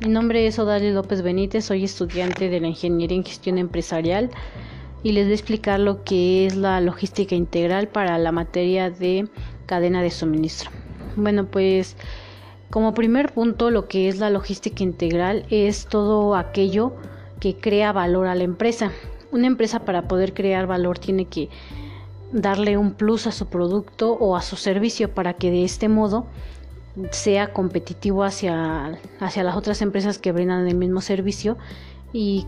Mi nombre es Odalia López Benítez, soy estudiante de la Ingeniería en Gestión Empresarial y les voy a explicar lo que es la logística integral para la materia de cadena de suministro. Bueno, pues como primer punto, lo que es la logística integral es todo aquello que crea valor a la empresa. Una empresa para poder crear valor tiene que darle un plus a su producto o a su servicio para que de este modo sea competitivo hacia, hacia las otras empresas que brindan el mismo servicio y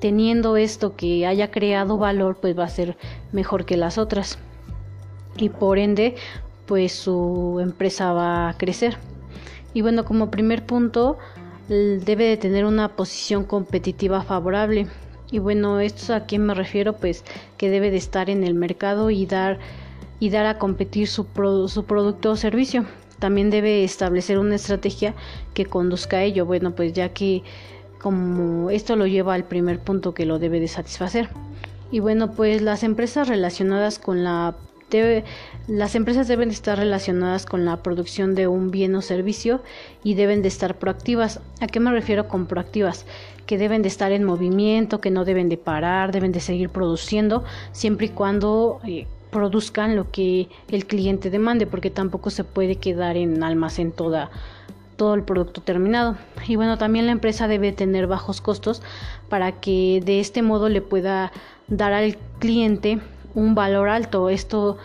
teniendo esto que haya creado valor pues va a ser mejor que las otras. Y por ende pues su empresa va a crecer. Y bueno como primer punto debe de tener una posición competitiva favorable. Y bueno esto a quién me refiero pues que debe de estar en el mercado y dar y dar a competir su, su producto o servicio también debe establecer una estrategia que conduzca a ello. Bueno, pues ya que como esto lo lleva al primer punto que lo debe de satisfacer. Y bueno, pues las empresas relacionadas con la las empresas deben estar relacionadas con la producción de un bien o servicio y deben de estar proactivas. ¿A qué me refiero con proactivas? Que deben de estar en movimiento, que no deben de parar, deben de seguir produciendo, siempre y cuando eh, produzcan lo que el cliente demande, porque tampoco se puede quedar en almacén toda todo el producto terminado. Y bueno, también la empresa debe tener bajos costos para que de este modo le pueda dar al cliente un valor alto. Esto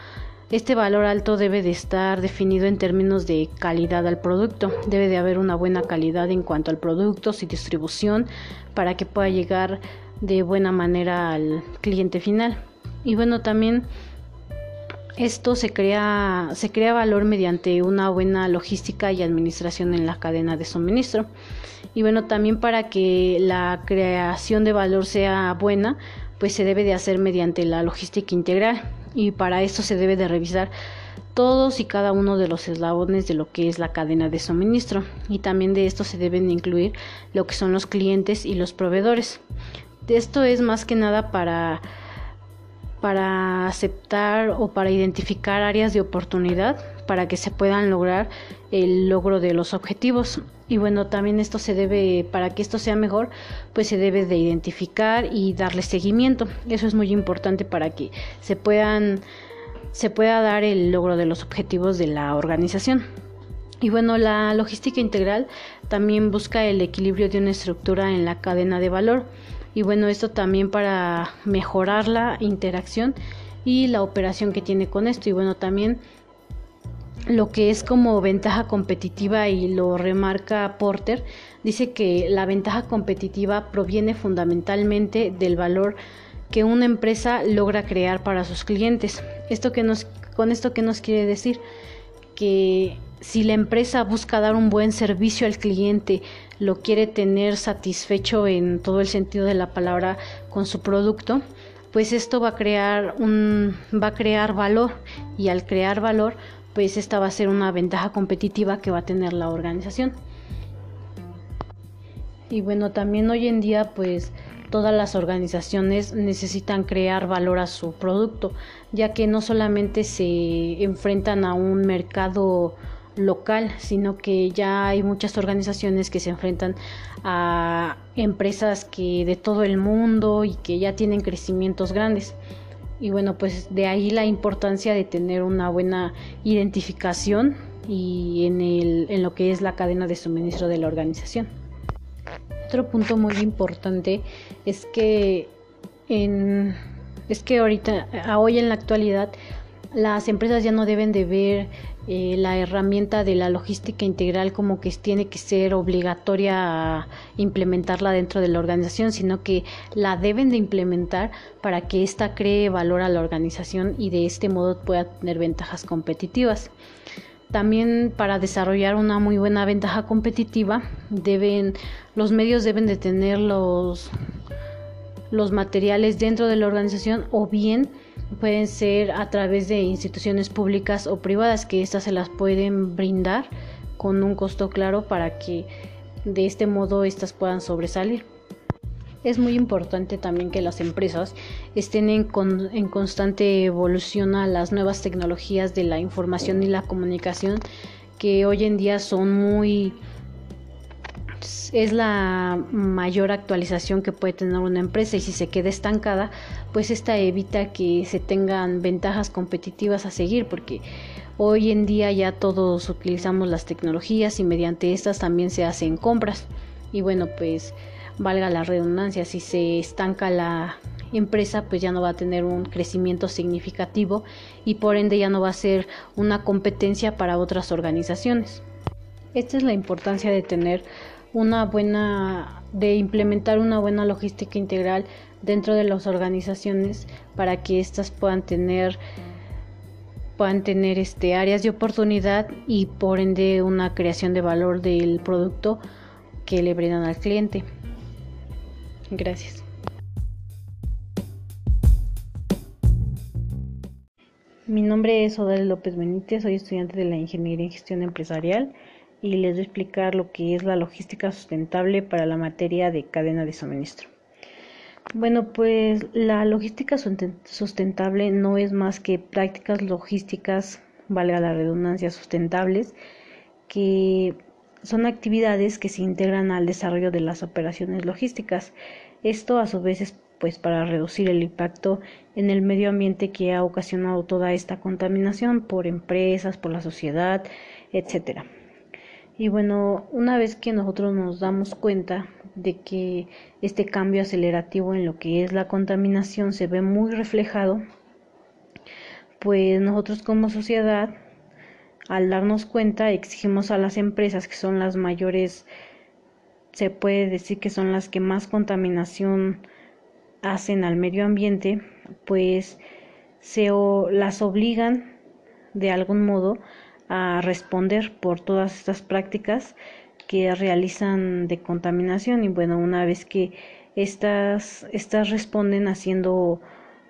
este valor alto debe de estar definido en términos de calidad al producto. Debe de haber una buena calidad en cuanto al producto, su distribución, para que pueda llegar de buena manera al cliente final. Y bueno, también esto se crea, se crea valor mediante una buena logística y administración en la cadena de suministro. Y bueno, también para que la creación de valor sea buena, pues se debe de hacer mediante la logística integral. Y para esto se debe de revisar todos y cada uno de los eslabones de lo que es la cadena de suministro. Y también de esto se deben incluir lo que son los clientes y los proveedores. Esto es más que nada para para aceptar o para identificar áreas de oportunidad para que se puedan lograr el logro de los objetivos. Y bueno, también esto se debe, para que esto sea mejor, pues se debe de identificar y darle seguimiento. Eso es muy importante para que se puedan, se pueda dar el logro de los objetivos de la organización. Y bueno, la logística integral también busca el equilibrio de una estructura en la cadena de valor y bueno, esto también para mejorar la interacción y la operación que tiene con esto. Y bueno, también lo que es como ventaja competitiva y lo remarca Porter, dice que la ventaja competitiva proviene fundamentalmente del valor que una empresa logra crear para sus clientes. Esto que nos, con esto que nos quiere decir que si la empresa busca dar un buen servicio al cliente, lo quiere tener satisfecho en todo el sentido de la palabra con su producto, pues esto va a crear un va a crear valor y al crear valor, pues esta va a ser una ventaja competitiva que va a tener la organización. Y bueno, también hoy en día pues todas las organizaciones necesitan crear valor a su producto, ya que no solamente se enfrentan a un mercado local, sino que ya hay muchas organizaciones que se enfrentan a empresas que de todo el mundo y que ya tienen crecimientos grandes. Y bueno, pues de ahí la importancia de tener una buena identificación y en, el, en lo que es la cadena de suministro de la organización. Otro punto muy importante es que en, es que ahorita, hoy en la actualidad, las empresas ya no deben de ver eh, la herramienta de la logística integral como que tiene que ser obligatoria implementarla dentro de la organización, sino que la deben de implementar para que ésta cree valor a la organización y de este modo pueda tener ventajas competitivas. También para desarrollar una muy buena ventaja competitiva deben los medios deben de tener los los materiales dentro de la organización o bien pueden ser a través de instituciones públicas o privadas que éstas se las pueden brindar con un costo claro para que de este modo éstas puedan sobresalir. Es muy importante también que las empresas estén en, en, constante evolución a las nuevas tecnologías de la información y la comunicación que hoy en día son muy es la mayor actualización que puede tener una empresa y si se queda estancada, pues esta evita que se tengan ventajas competitivas a seguir porque hoy en día ya todos utilizamos las tecnologías y mediante estas también se hacen compras y bueno pues valga la redundancia si se estanca la empresa pues ya no va a tener un crecimiento significativo y por ende ya no va a ser una competencia para otras organizaciones. Esta es la importancia de tener una buena, de implementar una buena logística integral dentro de las organizaciones para que éstas puedan tener puedan tener este áreas de oportunidad y por ende una creación de valor del producto que le brindan al cliente. Gracias. Mi nombre es Odal López Benítez, soy estudiante de la Ingeniería en Gestión Empresarial y les voy a explicar lo que es la logística sustentable para la materia de cadena de suministro. Bueno, pues la logística sustentable no es más que prácticas logísticas, valga la redundancia, sustentables, que son actividades que se integran al desarrollo de las operaciones logísticas. Esto a su vez es pues para reducir el impacto en el medio ambiente que ha ocasionado toda esta contaminación por empresas, por la sociedad, etcétera. Y bueno, una vez que nosotros nos damos cuenta de que este cambio acelerativo en lo que es la contaminación se ve muy reflejado, pues nosotros como sociedad, al darnos cuenta, exigimos a las empresas que son las mayores, se puede decir que son las que más contaminación hacen al medio ambiente, pues se las obligan de algún modo a responder por todas estas prácticas que realizan de contaminación y bueno, una vez que estas, estas responden haciendo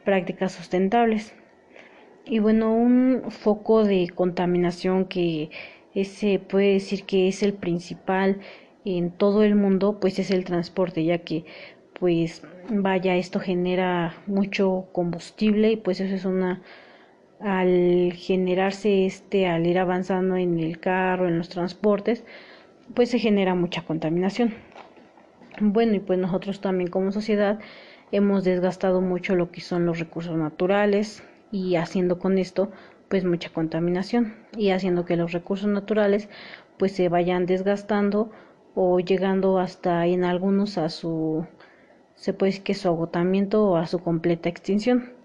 prácticas sustentables. Y bueno, un foco de contaminación que ese puede decir que es el principal en todo el mundo, pues es el transporte, ya que pues vaya, esto genera mucho combustible y pues eso es una al generarse este, al ir avanzando en el carro, en los transportes, pues se genera mucha contaminación. Bueno, y pues nosotros también como sociedad hemos desgastado mucho lo que son los recursos naturales y haciendo con esto pues mucha contaminación y haciendo que los recursos naturales pues se vayan desgastando o llegando hasta en algunos a su se puede decir que su agotamiento o a su completa extinción.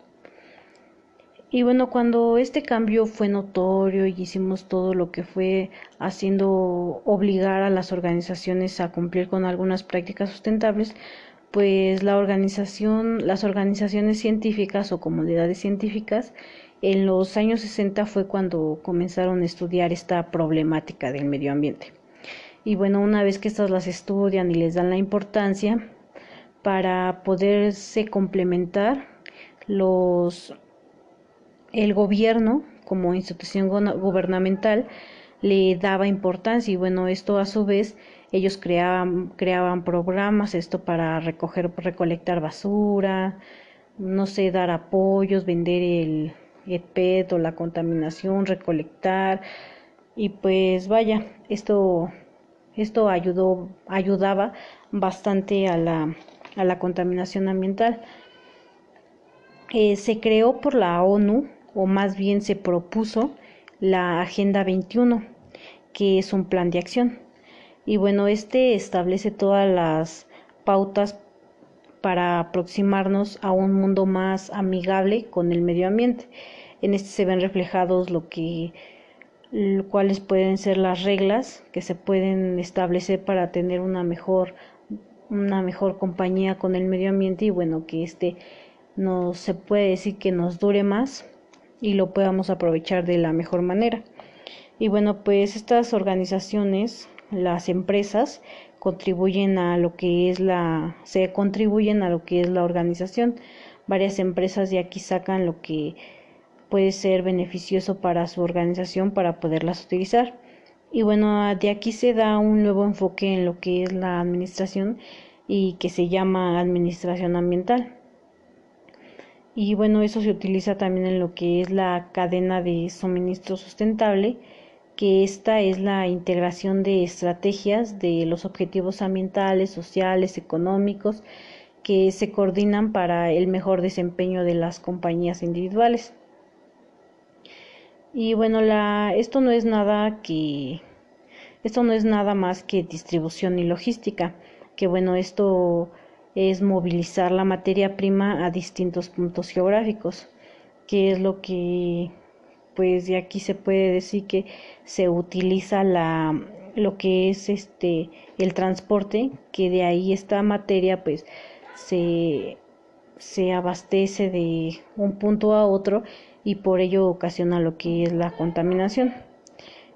Y bueno, cuando este cambio fue notorio y hicimos todo lo que fue haciendo obligar a las organizaciones a cumplir con algunas prácticas sustentables, pues la organización, las organizaciones científicas o comunidades científicas en los años 60 fue cuando comenzaron a estudiar esta problemática del medio ambiente. Y bueno, una vez que estas las estudian y les dan la importancia para poderse complementar los el gobierno como institución gubernamental le daba importancia y bueno esto a su vez ellos creaban creaban programas esto para recoger recolectar basura no sé dar apoyos vender el, PET o la contaminación recolectar. Y pues vaya esto esto ayudó ayudaba bastante a la a la contaminación ambiental. Eh, se creó por la ONU o más bien se propuso la Agenda 21, que es un plan de acción. Y bueno, este establece todas las pautas para aproximarnos a un mundo más amigable con el medio ambiente. En este se ven reflejados lo que cuáles pueden ser las reglas que se pueden establecer para tener una mejor una mejor compañía con el medio ambiente y bueno que este no se puede decir que nos dure más y lo podamos aprovechar de la mejor manera. Y bueno, pues estas organizaciones, las empresas, contribuyen a lo que es la, se contribuyen a lo que es la organización. Varias empresas de aquí sacan lo que puede ser beneficioso para su organización para poderlas utilizar. Y bueno, de aquí se da un nuevo enfoque en lo que es la administración y que se llama administración ambiental y bueno, eso se utiliza también en lo que es la cadena de suministro sustentable, que esta es la integración de estrategias de los objetivos ambientales, sociales, económicos, que se coordinan para el mejor desempeño de las compañías individuales. Y bueno, la, esto no es nada que esto no es nada más que distribución y logística, que bueno, esto es movilizar la materia prima a distintos puntos geográficos, que es lo que pues de aquí se puede decir que se utiliza la lo que es este el transporte, que de ahí esta materia pues se, se abastece de un punto a otro y por ello ocasiona lo que es la contaminación.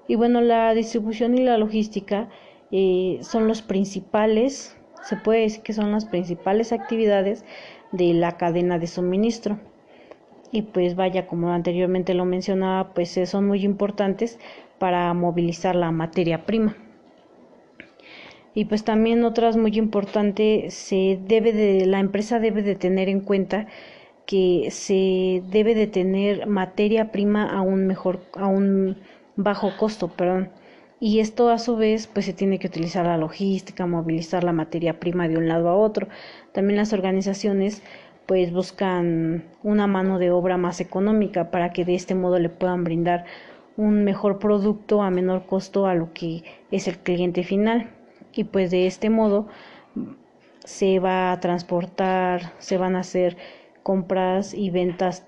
Y bueno, la distribución y la logística eh, son los principales, se puede decir que son las principales actividades de la cadena de suministro. Y pues vaya, como anteriormente lo mencionaba, pues eh, son muy importantes para movilizar la materia prima. Y pues también otras muy importantes, se debe de, la empresa debe de tener en cuenta que se debe de tener materia prima a un mejor, a un bajo costo, perdón. Y esto a su vez pues se tiene que utilizar la logística, movilizar la materia prima de un lado a otro. También las organizaciones pues buscan una mano de obra más económica para que de este modo le puedan brindar un mejor producto a menor costo a lo que es el cliente final. Y pues de este modo se va a transportar, se van a hacer compras y ventas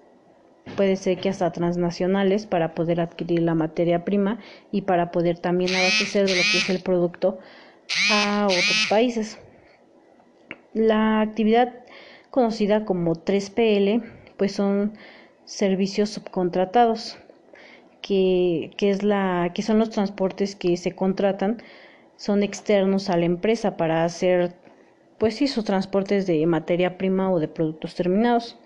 puede ser que hasta transnacionales para poder adquirir la materia prima y para poder también abastecer de lo que es el producto a otros países. La actividad conocida como 3PL pues son servicios subcontratados que, que, es la, que son los transportes que se contratan son externos a la empresa para hacer pues sí sus transportes de materia prima o de productos terminados.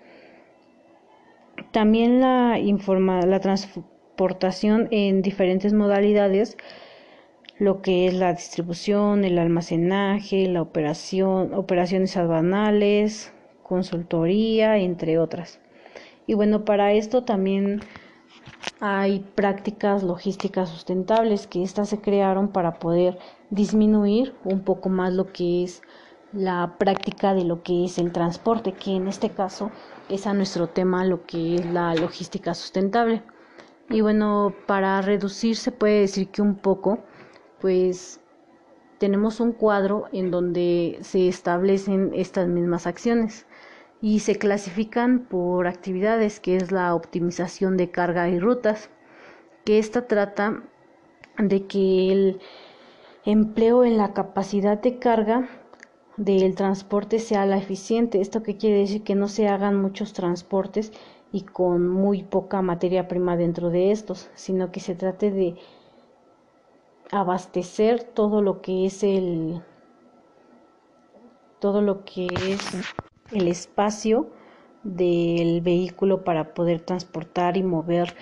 También la, informa, la transportación en diferentes modalidades, lo que es la distribución, el almacenaje, la operación, operaciones aduanales, consultoría, entre otras. Y bueno, para esto también hay prácticas logísticas sustentables que estas se crearon para poder disminuir un poco más lo que es la práctica de lo que es el transporte, que en este caso es a nuestro tema lo que es la logística sustentable. Y bueno, para reducir se puede decir que un poco, pues tenemos un cuadro en donde se establecen estas mismas acciones y se clasifican por actividades, que es la optimización de carga y rutas, que esta trata de que el empleo en la capacidad de carga del transporte sea la eficiente. ¿Esto qué quiere decir? Que no se hagan muchos transportes y con muy poca materia prima dentro de estos, sino que se trate de abastecer todo lo que es el todo lo que es el espacio del vehículo para poder transportar y mover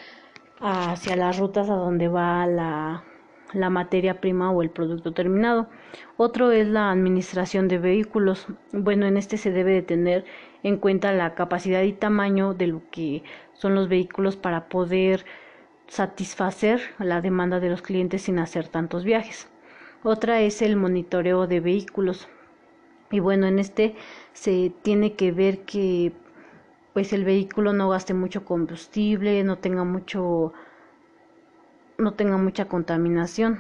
hacia las rutas a donde va la la materia prima o el producto terminado. Otro es la administración de vehículos. Bueno, en este se debe de tener en cuenta la capacidad y tamaño de lo que son los vehículos para poder satisfacer la demanda de los clientes sin hacer tantos viajes. Otra es el monitoreo de vehículos. Y bueno, en este se tiene que ver que pues el vehículo no gaste mucho combustible, no tenga mucho no tenga mucha contaminación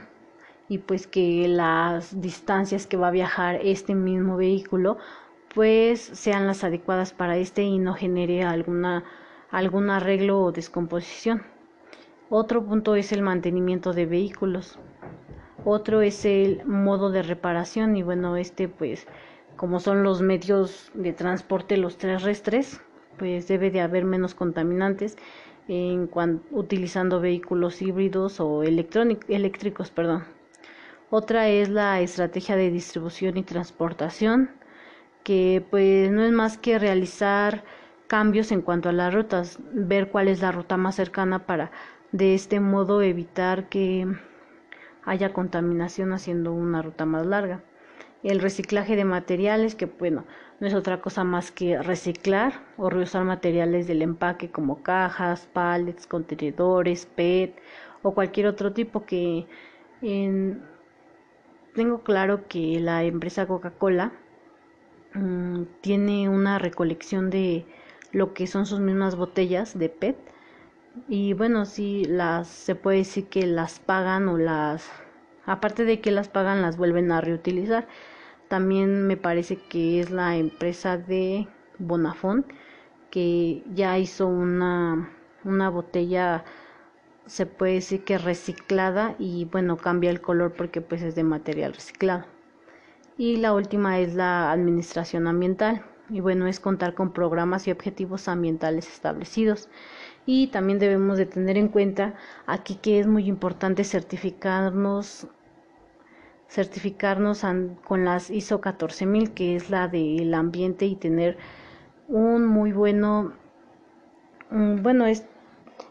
y pues que las distancias que va a viajar este mismo vehículo pues sean las adecuadas para este y no genere alguna algún arreglo o descomposición. Otro punto es el mantenimiento de vehículos. Otro es el modo de reparación y bueno, este pues como son los medios de transporte los terrestres, pues debe de haber menos contaminantes en utilizando vehículos híbridos o eléctricos. Perdón. Otra es la estrategia de distribución y transportación, que pues no es más que realizar cambios en cuanto a las rutas, ver cuál es la ruta más cercana para de este modo evitar que haya contaminación haciendo una ruta más larga. El reciclaje de materiales, que bueno, no es otra cosa más que reciclar o reusar materiales del empaque como cajas, pallets, contenedores, PET o cualquier otro tipo que tengo claro que la empresa Coca-Cola mm, tiene una recolección de lo que son sus mismas botellas de PET. Y bueno sí las se puede decir que las pagan o las aparte de que las pagan las vuelven a reutilizar. También me parece que es la empresa de Bonafont que ya hizo una una botella se puede decir que reciclada y bueno cambia el color porque pues es de material reciclado. Y la última es la administración ambiental. Y bueno es contar con programas y objetivos ambientales establecidos. Y también debemos de tener en cuenta aquí que es muy importante certificarnos certificarnos con las ISO 14000 que es la del ambiente y tener un muy bueno bueno es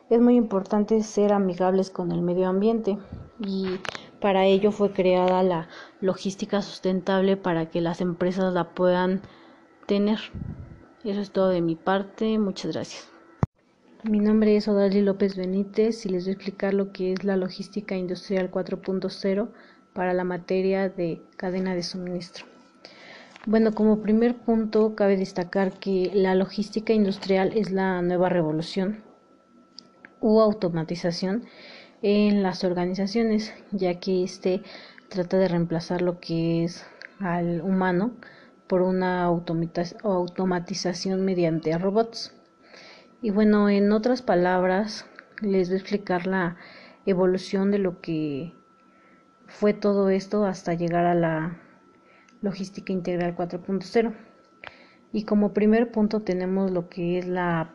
es muy importante ser amigables con el medio ambiente y para ello fue creada la logística sustentable para que las empresas la puedan tener. Eso es todo de mi parte. Muchas gracias. Mi nombre es Odali López Benítez y les voy a explicar lo que es la logística industrial 4.0 para la materia de cadena de suministro. Bueno, como primer punto cabe destacar que la logística industrial es la nueva revolución u automatización en las organizaciones, ya que este trata de reemplazar lo que es al humano por una automatización mediante robots. Y bueno, en otras palabras, les voy a explicar la evolución de lo que fue todo esto hasta llegar a la logística integral 4.0. Y como primer punto tenemos lo que es la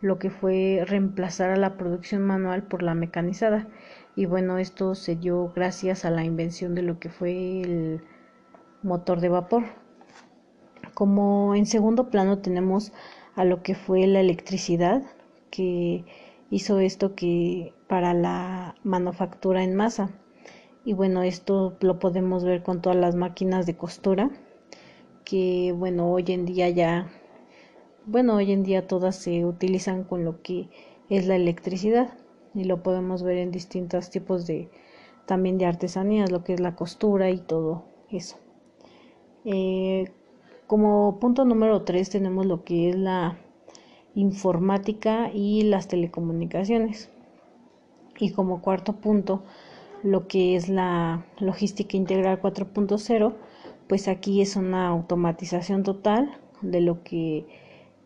lo que fue reemplazar a la producción manual por la mecanizada. Y bueno, esto se dio gracias a la invención de lo que fue el motor de vapor. Como en segundo plano tenemos a lo que fue la electricidad, que hizo esto que para la manufactura en masa. Y bueno, esto lo podemos ver con todas las máquinas de costura, que bueno, hoy en día ya bueno, hoy en día todas se utilizan con lo que es la electricidad y lo podemos ver en distintos tipos de también de artesanías, lo que es la costura y todo eso. Eh, como punto número 3 tenemos lo que es la informática y las telecomunicaciones. Y como cuarto punto, lo que es la logística integral 4.0, pues aquí es una automatización total de lo que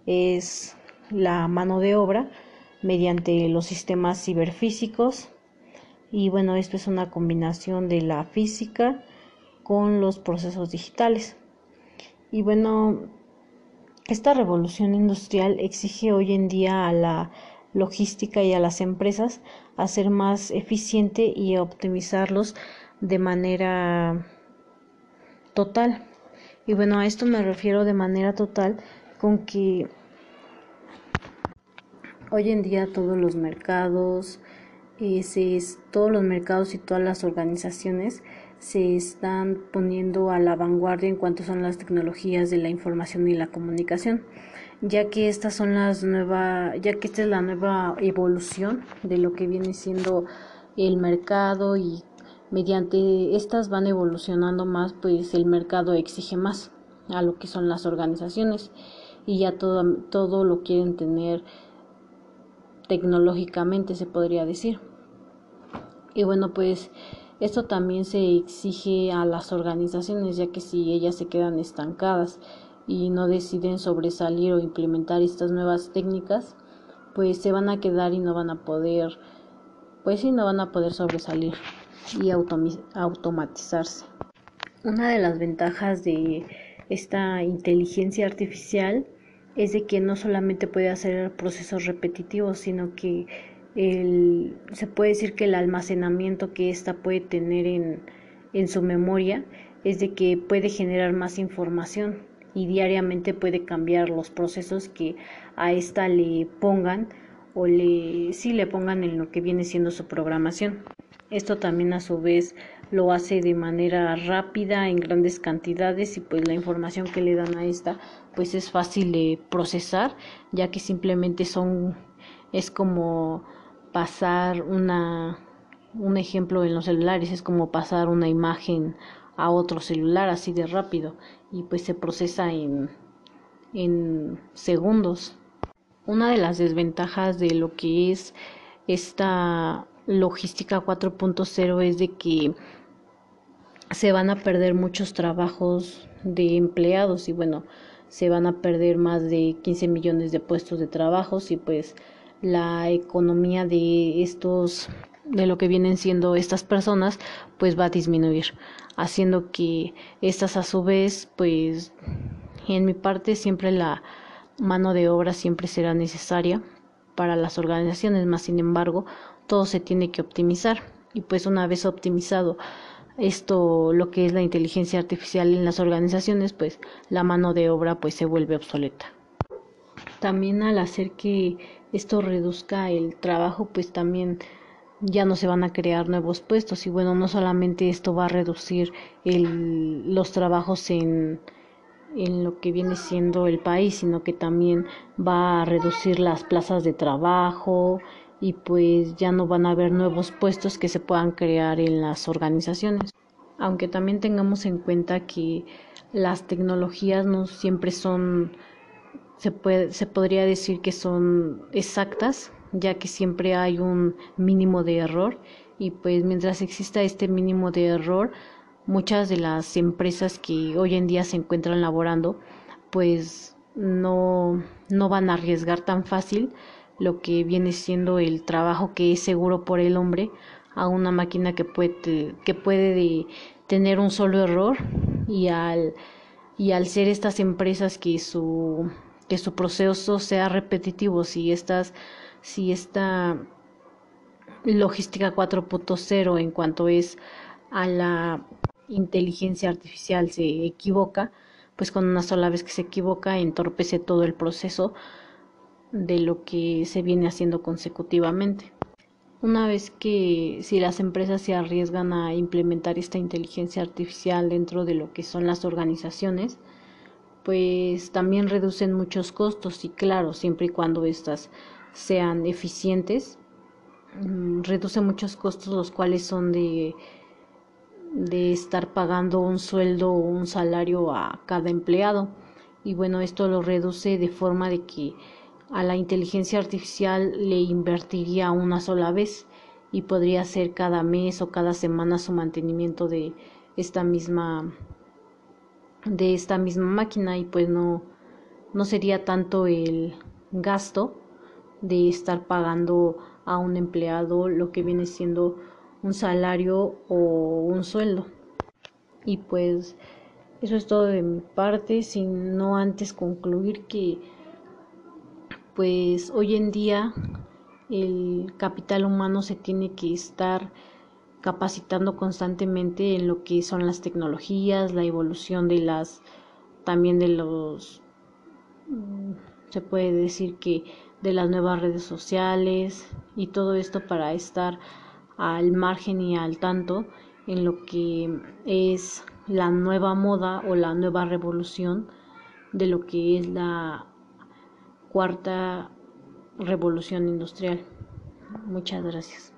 es la mano de obra mediante los sistemas ciberfísicos y bueno, esto es una combinación de la física con los procesos digitales. Y bueno, esta revolución industrial exige hoy en día a la logística y a las empresas a ser más eficiente y optimizarlos de manera total. Y bueno, a esto me refiero de manera total con que Hoy en día todos los mercados, eh, todos los mercados y todas las organizaciones se están poniendo a la vanguardia en cuanto son las tecnologías de la información y la comunicación, ya que estas son las nuevas, ya que esta es la nueva evolución de lo que viene siendo el mercado y mediante estas van evolucionando más, pues el mercado exige más a lo que son las organizaciones y ya todo, todo lo quieren tener tecnológicamente se podría decir. Y bueno, pues esto también se exige a las organizaciones, ya que si ellas se quedan estancadas y no deciden sobresalir o implementar estas nuevas técnicas, pues se van a quedar y no van a poder, pues sí, no van a poder sobresalir y automatizarse. Una de las ventajas de esta inteligencia artificial es de que no solamente puede hacer procesos repetitivos, sino que el, se puede decir que el almacenamiento que ésta puede tener en, en su memoria es de que puede generar más información y diariamente puede cambiar los procesos que a esta le pongan o le sí le pongan en lo que viene siendo su programación. Esto también a su vez lo hace de manera rápida en grandes cantidades y pues la información que le dan a esta pues es fácil de procesar ya que simplemente son es como pasar una un ejemplo en los celulares es como pasar una imagen a otro celular así de rápido y pues se procesa en, en segundos. Una de las desventajas de lo que es esta logística 4.0 es de que se van a perder muchos trabajos de empleados y bueno, se van a perder más de 15 millones de puestos de trabajo y pues la economía de estos de lo que vienen siendo estas personas pues va a disminuir haciendo que estas a su vez pues en mi parte siempre la mano de obra siempre será necesaria para las organizaciones más sin embargo todo se tiene que optimizar. Y pues una vez optimizado esto lo que es la inteligencia artificial en las organizaciones pues la mano de obra pues se vuelve obsoleta. También al hacer que esto reduzca el trabajo pues también ya no se van a crear nuevos puestos y bueno, no solamente esto va a reducir el, los trabajos en, en lo que viene siendo el país, sino que también va a reducir las plazas de trabajo y pues ya no van a haber nuevos puestos que se puedan crear en las organizaciones. Aunque también tengamos en cuenta que las tecnologías no siempre son, se, puede, se podría decir que son exactas, ya que siempre hay un mínimo de error. Y pues mientras exista este mínimo de error, muchas de las empresas que hoy en día se encuentran laborando pues no, no van a arriesgar tan fácil lo que viene siendo el trabajo que es seguro por el hombre a una máquina que puede, que puede tener un solo error y al, y al ser estas empresas que su, que su proceso sea repetitivo, si estas si esta logística 4.0 en cuanto es a la inteligencia artificial se equivoca, pues con una sola vez que se equivoca entorpece todo el proceso de lo que se viene haciendo consecutivamente. Una vez que si las empresas se arriesgan a implementar esta inteligencia artificial dentro de lo que son las organizaciones, pues también reducen muchos costos y claro, siempre y cuando estas sean eficientes, mm, reduce muchos costos los cuales son de de estar pagando un sueldo o un salario a cada empleado. Y bueno esto lo reduce de forma de que a la inteligencia artificial le invertiría una sola vez y podría ser cada mes o cada semana su mantenimiento de esta misma de esta misma máquina y pues no no sería tanto el gasto de estar pagando a un empleado lo que viene siendo un salario o un sueldo. Y pues eso es todo de mi parte, sin no antes concluir que pues hoy en día el capital humano se tiene que estar capacitando constantemente en lo que son las tecnologías, la evolución de las también de los mm, se puede decir que de las nuevas redes sociales y todo esto para estar al margen y al tanto en lo que es la nueva moda o la nueva revolución de lo que es la cuarta revolución industrial. Muchas gracias.